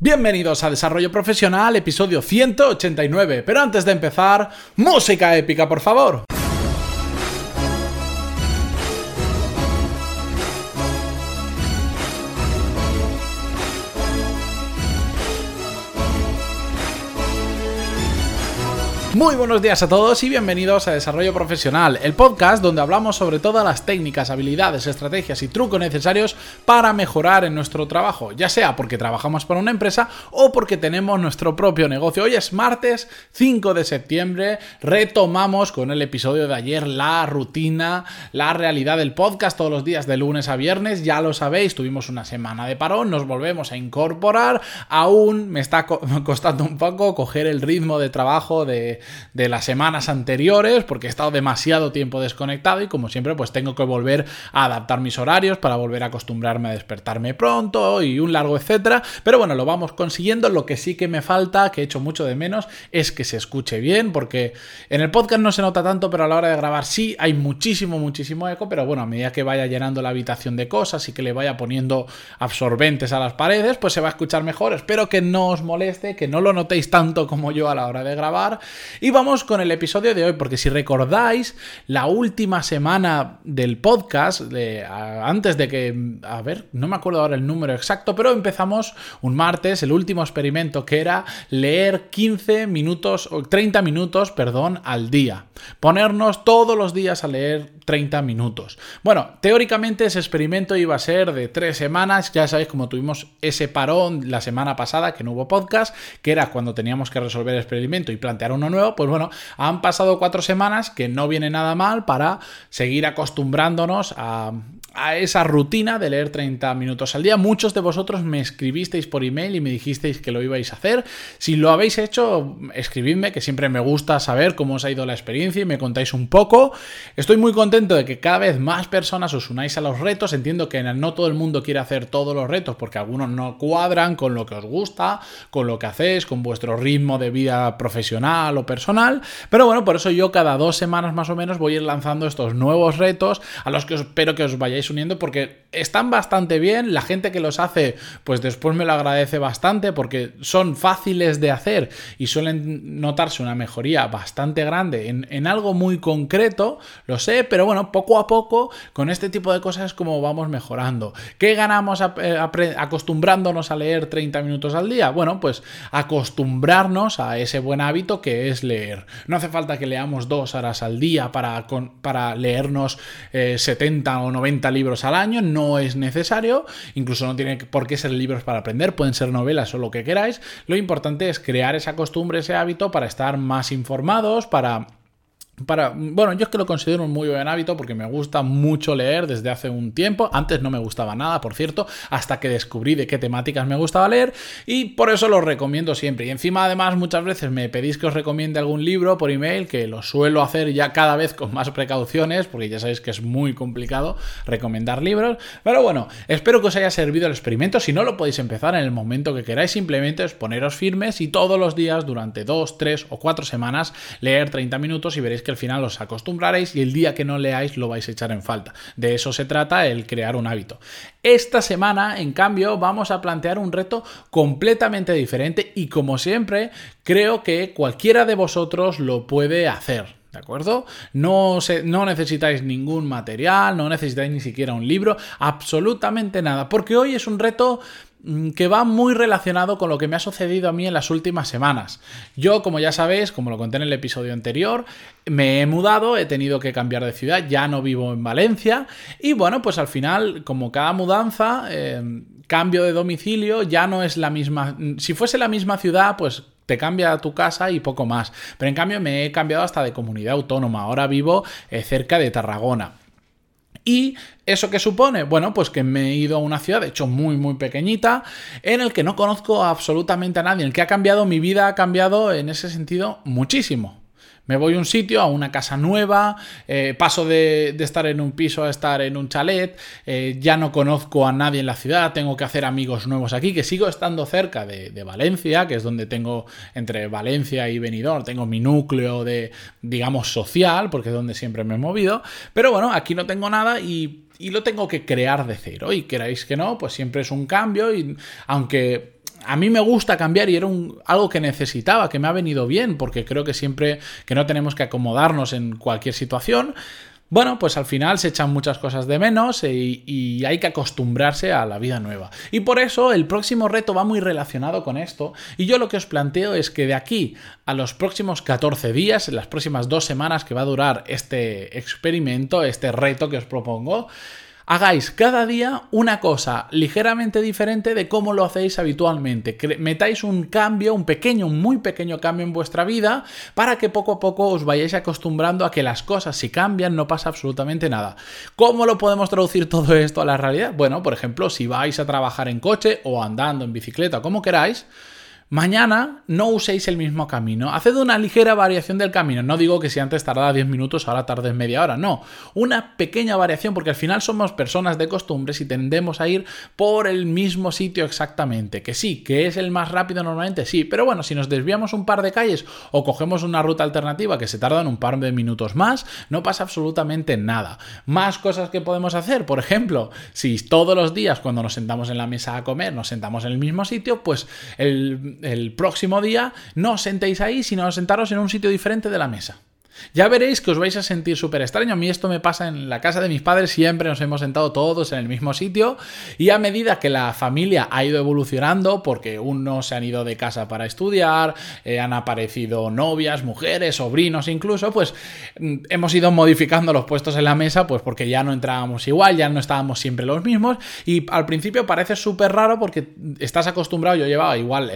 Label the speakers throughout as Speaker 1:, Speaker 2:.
Speaker 1: Bienvenidos a Desarrollo Profesional, episodio 189. Pero antes de empezar, música épica, por favor. Muy buenos días a todos y bienvenidos a Desarrollo Profesional, el podcast donde hablamos sobre todas las técnicas, habilidades, estrategias y trucos necesarios para mejorar en nuestro trabajo, ya sea porque trabajamos para una empresa o porque tenemos nuestro propio negocio. Hoy es martes 5 de septiembre, retomamos con el episodio de ayer la rutina, la realidad del podcast todos los días de lunes a viernes, ya lo sabéis, tuvimos una semana de parón, nos volvemos a incorporar, aún me está costando un poco coger el ritmo de trabajo de de las semanas anteriores porque he estado demasiado tiempo desconectado y como siempre pues tengo que volver a adaptar mis horarios para volver a acostumbrarme a despertarme pronto y un largo etcétera. Pero bueno, lo vamos consiguiendo. Lo que sí que me falta, que he hecho mucho de menos, es que se escuche bien porque en el podcast no se nota tanto, pero a la hora de grabar sí hay muchísimo, muchísimo eco. Pero bueno, a medida que vaya llenando la habitación de cosas y que le vaya poniendo absorbentes a las paredes, pues se va a escuchar mejor. Espero que no os moleste, que no lo notéis tanto como yo a la hora de grabar y vamos con el episodio de hoy, porque si recordáis, la última semana del podcast, antes de que, a ver, no me acuerdo ahora el número exacto, pero empezamos un martes, el último experimento, que era leer 15 minutos, o 30 minutos, perdón, al día. Ponernos todos los días a leer 30 minutos. Bueno, teóricamente ese experimento iba a ser de tres semanas, ya sabéis como tuvimos ese parón la semana pasada, que no hubo podcast, que era cuando teníamos que resolver el experimento y plantear uno nuevo, pues bueno, han pasado cuatro semanas que no viene nada mal para seguir acostumbrándonos a, a esa rutina de leer 30 minutos al día. Muchos de vosotros me escribisteis por email y me dijisteis que lo ibais a hacer. Si lo habéis hecho, escribidme, que siempre me gusta saber cómo os ha ido la experiencia y me contáis un poco. Estoy muy contento de que cada vez más personas os unáis a los retos. Entiendo que no todo el mundo quiere hacer todos los retos porque algunos no cuadran con lo que os gusta, con lo que hacéis, con vuestro ritmo de vida profesional o personal. Pero bueno, por eso yo cada dos semanas más o menos voy a ir lanzando estos nuevos retos a los que espero que os vayáis uniendo porque están bastante bien. La gente que los hace, pues después me lo agradece bastante porque son fáciles de hacer y suelen notarse una mejoría bastante grande en, algo muy concreto, lo sé, pero bueno, poco a poco con este tipo de cosas como vamos mejorando. ¿Qué ganamos eh, acostumbrándonos a leer 30 minutos al día? Bueno, pues acostumbrarnos a ese buen hábito que es leer. No hace falta que leamos dos horas al día para, para leernos 70 eh, o 90 libros al año, no es necesario, incluso no tiene por qué ser libros para aprender, pueden ser novelas o lo que queráis. Lo importante es crear esa costumbre, ese hábito para estar más informados, para para, bueno, yo es que lo considero un muy buen hábito porque me gusta mucho leer desde hace un tiempo. Antes no me gustaba nada, por cierto, hasta que descubrí de qué temáticas me gustaba leer y por eso lo recomiendo siempre. Y encima, además, muchas veces me pedís que os recomiende algún libro por email, que lo suelo hacer ya cada vez con más precauciones, porque ya sabéis que es muy complicado recomendar libros. Pero bueno, espero que os haya servido el experimento. Si no, lo podéis empezar en el momento que queráis. Simplemente es poneros firmes y todos los días, durante dos, tres o cuatro semanas, leer 30 minutos y veréis que al final os acostumbraréis y el día que no leáis lo vais a echar en falta. De eso se trata el crear un hábito. Esta semana, en cambio, vamos a plantear un reto completamente diferente y como siempre, creo que cualquiera de vosotros lo puede hacer. ¿De acuerdo? No, no necesitáis ningún material, no necesitáis ni siquiera un libro, absolutamente nada, porque hoy es un reto que va muy relacionado con lo que me ha sucedido a mí en las últimas semanas. Yo, como ya sabéis, como lo conté en el episodio anterior, me he mudado, he tenido que cambiar de ciudad, ya no vivo en Valencia y bueno, pues al final, como cada mudanza, eh, cambio de domicilio, ya no es la misma, si fuese la misma ciudad, pues te cambia tu casa y poco más. Pero en cambio me he cambiado hasta de comunidad autónoma. Ahora vivo eh, cerca de Tarragona. ¿Y eso qué supone? Bueno, pues que me he ido a una ciudad, de hecho muy, muy pequeñita, en el que no conozco absolutamente a nadie, en el que ha cambiado mi vida, ha cambiado en ese sentido muchísimo. Me voy a un sitio, a una casa nueva, eh, paso de, estar en un piso a estar en un chalet, eh, ya no conozco a nadie en la ciudad, tengo que hacer amigos nuevos aquí, que sigo estando cerca de, Valencia, que es donde tengo, entre Valencia y Benidorm, tengo mi núcleo de, digamos, social, porque es donde siempre me he movido, pero bueno, aquí no tengo nada y, y lo tengo que crear de cero, y queráis que no, pues siempre es un cambio, y aunque a mí me gusta cambiar y era un, algo que necesitaba, que me ha venido bien, porque creo que siempre que no tenemos que acomodarnos en cualquier situación, bueno, pues al final se echan muchas cosas de menos y, y, hay que acostumbrarse a la vida nueva. Y por eso el próximo reto va muy relacionado con esto. Y yo lo que os planteo es que de aquí a los próximos 14 días, en las próximas dos semanas que va a durar este experimento, este reto que os propongo, hagáis cada día una cosa ligeramente diferente de cómo lo hacéis habitualmente. Metáis un cambio, un pequeño, un muy pequeño cambio en vuestra vida para que poco a poco os vayáis acostumbrando a que las cosas si cambian no pasa absolutamente nada. ¿Cómo lo podemos traducir todo esto a la realidad? Bueno, por ejemplo, si vais a trabajar en coche o andando en bicicleta, como queráis, Mañana no uséis el mismo camino. Haced una ligera variación del camino. No digo que si antes tardaba 10 minutos, ahora tardes media hora. No. Una pequeña variación porque al final somos personas de costumbres y tendemos a ir por el mismo sitio exactamente. Que sí, que es el más rápido normalmente, sí. Pero bueno, si nos desviamos un par de calles o cogemos una ruta alternativa que se tarda en un par de minutos más, no pasa absolutamente nada. Más cosas que podemos hacer. Por ejemplo, si todos los días cuando nos sentamos en la mesa a comer nos sentamos en el mismo sitio, pues el el próximo día no os sentéis ahí, sino sentaros en un sitio diferente de la mesa. Ya veréis que os vais a sentir súper extraño. A mí esto me pasa en la casa de mis padres, siempre nos hemos sentado todos en el mismo sitio. Y a medida que la familia ha ido evolucionando, porque unos se han ido de casa para estudiar, eh, han aparecido novias, mujeres, sobrinos incluso, pues mm, hemos ido modificando los puestos en la mesa, pues porque ya no entrábamos igual, ya no estábamos siempre los mismos. Y al principio parece súper raro porque estás acostumbrado, yo llevaba igual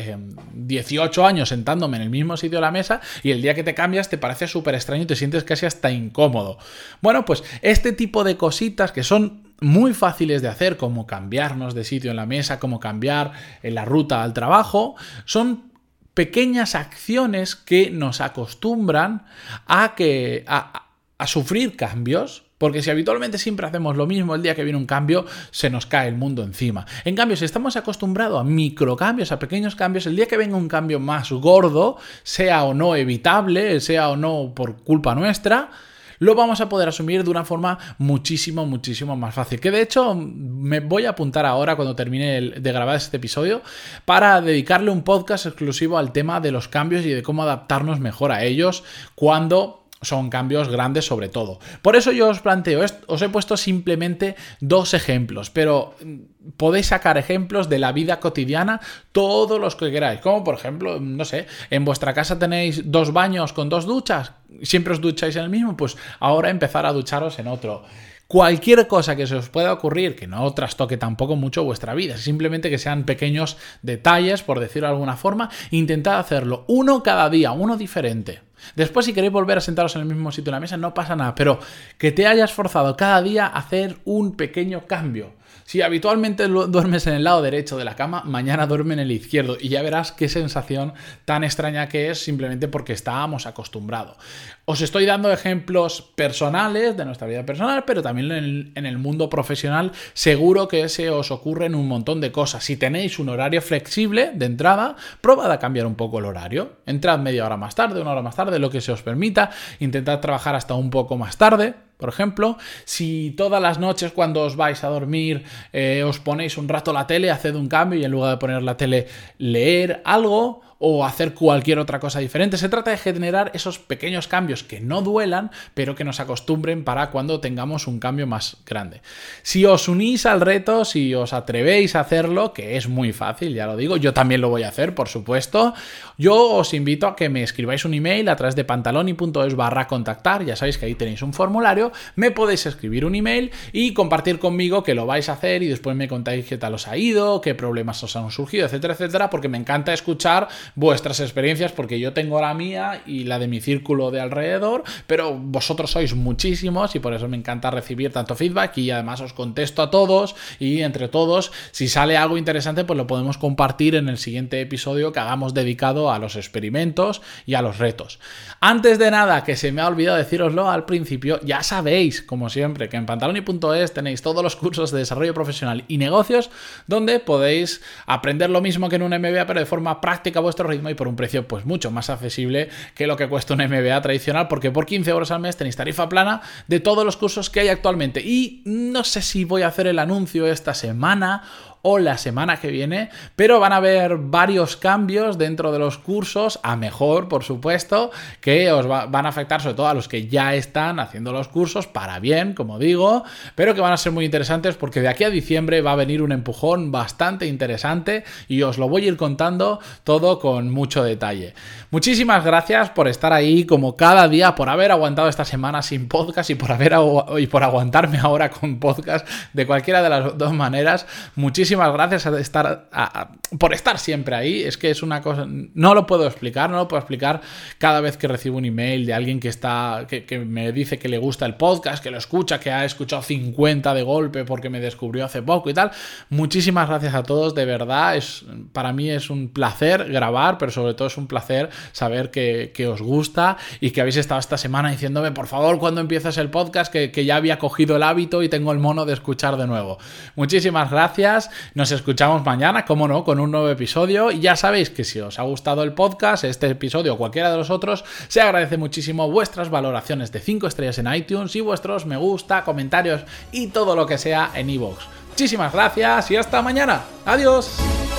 Speaker 1: 18 eh, años sentándome en el mismo sitio de la mesa y el día que te cambias te parece súper extraño te sientes casi hasta incómodo. Bueno, pues este tipo de cositas que son muy fáciles de hacer, como cambiarnos de sitio en la mesa, como cambiar en la ruta al trabajo, son pequeñas acciones que nos acostumbran a que a sufrir cambios porque si habitualmente siempre hacemos lo mismo, el día que viene un cambio se nos cae el mundo encima. En cambio, si estamos acostumbrados a microcambios, a pequeños cambios, el día que venga un cambio más gordo, sea o no evitable, sea o no por culpa nuestra, lo vamos a poder asumir de una forma muchísimo, muchísimo más fácil. Que de hecho me voy a apuntar ahora cuando termine de grabar este episodio para dedicarle un podcast exclusivo al tema de los cambios y de cómo adaptarnos mejor a ellos cuando son cambios grandes sobre todo. Por eso yo os planteo, os he puesto simplemente dos ejemplos, pero mm, podéis sacar ejemplos de la vida cotidiana, todos los que queráis. Como por ejemplo, no sé, en vuestra casa tenéis dos baños con dos duchas, siempre os ducháis en el mismo, pues ahora empezar a ducharos en otro cualquier cosa que se os pueda ocurrir que no trastoque tampoco mucho vuestra vida, simplemente que sean pequeños detalles, por decirlo de alguna forma, intentad hacerlo uno cada día, uno diferente. Después, si queréis volver a sentaros en el mismo sitio en la mesa, no pasa nada, pero que te hayas forzado cada día a hacer un pequeño cambio. Si habitualmente duermes en el lado derecho de la cama, mañana duerme en el izquierdo y ya verás qué sensación tan extraña que es simplemente porque estábamos acostumbrados. Os estoy dando ejemplos personales de nuestra vida personal, pero también en el, mundo profesional seguro que se os ocurren un montón de cosas. Si tenéis un horario flexible de entrada, probad a cambiar un poco el horario. Entrad media hora más tarde, una hora más tarde, lo que se os permita. Intentad trabajar hasta un poco más tarde por ejemplo, si todas las noches cuando os vais a dormir eh, os ponéis un rato la tele, haced un cambio y en lugar de poner la tele leer algo o hacer cualquier otra cosa diferente. Se trata de generar esos pequeños cambios que no duelan, pero que nos acostumbren para cuando tengamos un cambio más grande. Si os unís al reto, si os atrevéis a hacerlo, que es muy fácil, ya lo digo, yo también lo voy a hacer, por supuesto, yo os invito a que me escribáis un email a través de pantaloni.es barra contactar, ya sabéis que ahí tenéis un formulario, me podéis escribir un email y compartir conmigo que lo vais a hacer y después me contáis qué tal os ha ido, qué problemas os han surgido, etcétera, etcétera, porque me encanta escuchar vuestras experiencias porque yo tengo la mía y la de mi círculo de alrededor, pero vosotros sois muchísimos y por eso me encanta recibir tanto feedback y además os contesto a todos y entre todos, si sale algo interesante, pues lo podemos compartir en el siguiente episodio que hagamos dedicado a los experimentos y a los retos. Antes de nada, que se me ha olvidado deciroslo al principio, ya sabéis, como siempre, que en pantaloni.es tenéis todos los cursos de desarrollo profesional y negocios donde podéis aprender lo mismo que en un MBA, pero de forma práctica vuestro ritmo y por un precio pues mucho más accesible que lo que cuesta un MBA tradicional, porque por 15 euros al mes tenéis tarifa plana de todos los cursos que hay actualmente. Y no sé si voy a hacer el anuncio esta semana o la semana que viene, pero van a haber varios cambios dentro de los cursos, a mejor, por supuesto, que os van a afectar sobre todo a los que ya están haciendo los cursos para bien, como digo, pero que van a ser muy interesantes porque de aquí a diciembre va a venir un empujón bastante interesante y os lo voy a ir contando todo con mucho detalle. Muchísimas gracias por estar ahí como cada día, por haber aguantado esta semana sin podcast y por haber y por aguantarme ahora con podcast de cualquiera de las dos maneras. Muchísimas gracias a estar, por estar siempre ahí. Es que es una cosa, no lo puedo explicar, no lo puedo explicar cada vez que recibo un email de alguien que está, que, que me dice que le gusta el podcast, que lo escucha, que ha escuchado 50 de golpe porque me descubrió hace poco y tal. Muchísimas gracias a todos, de verdad. Es, para mí es un placer grabar, pero sobre todo es un placer saber que, os gusta y que habéis estado esta semana diciéndome, por favor, cuando empiezas el podcast, que, que ya había cogido el hábito y tengo el mono de escuchar de nuevo. Muchísimas gracias. Nos escuchamos mañana, como no, con un nuevo episodio. Y ya sabéis que si os ha gustado el podcast, este episodio o cualquiera de los otros, se agradece muchísimo vuestras valoraciones de 5 estrellas en iTunes y vuestros me gusta, comentarios y todo lo que sea en iVoox. Muchísimas gracias y hasta mañana. Adiós.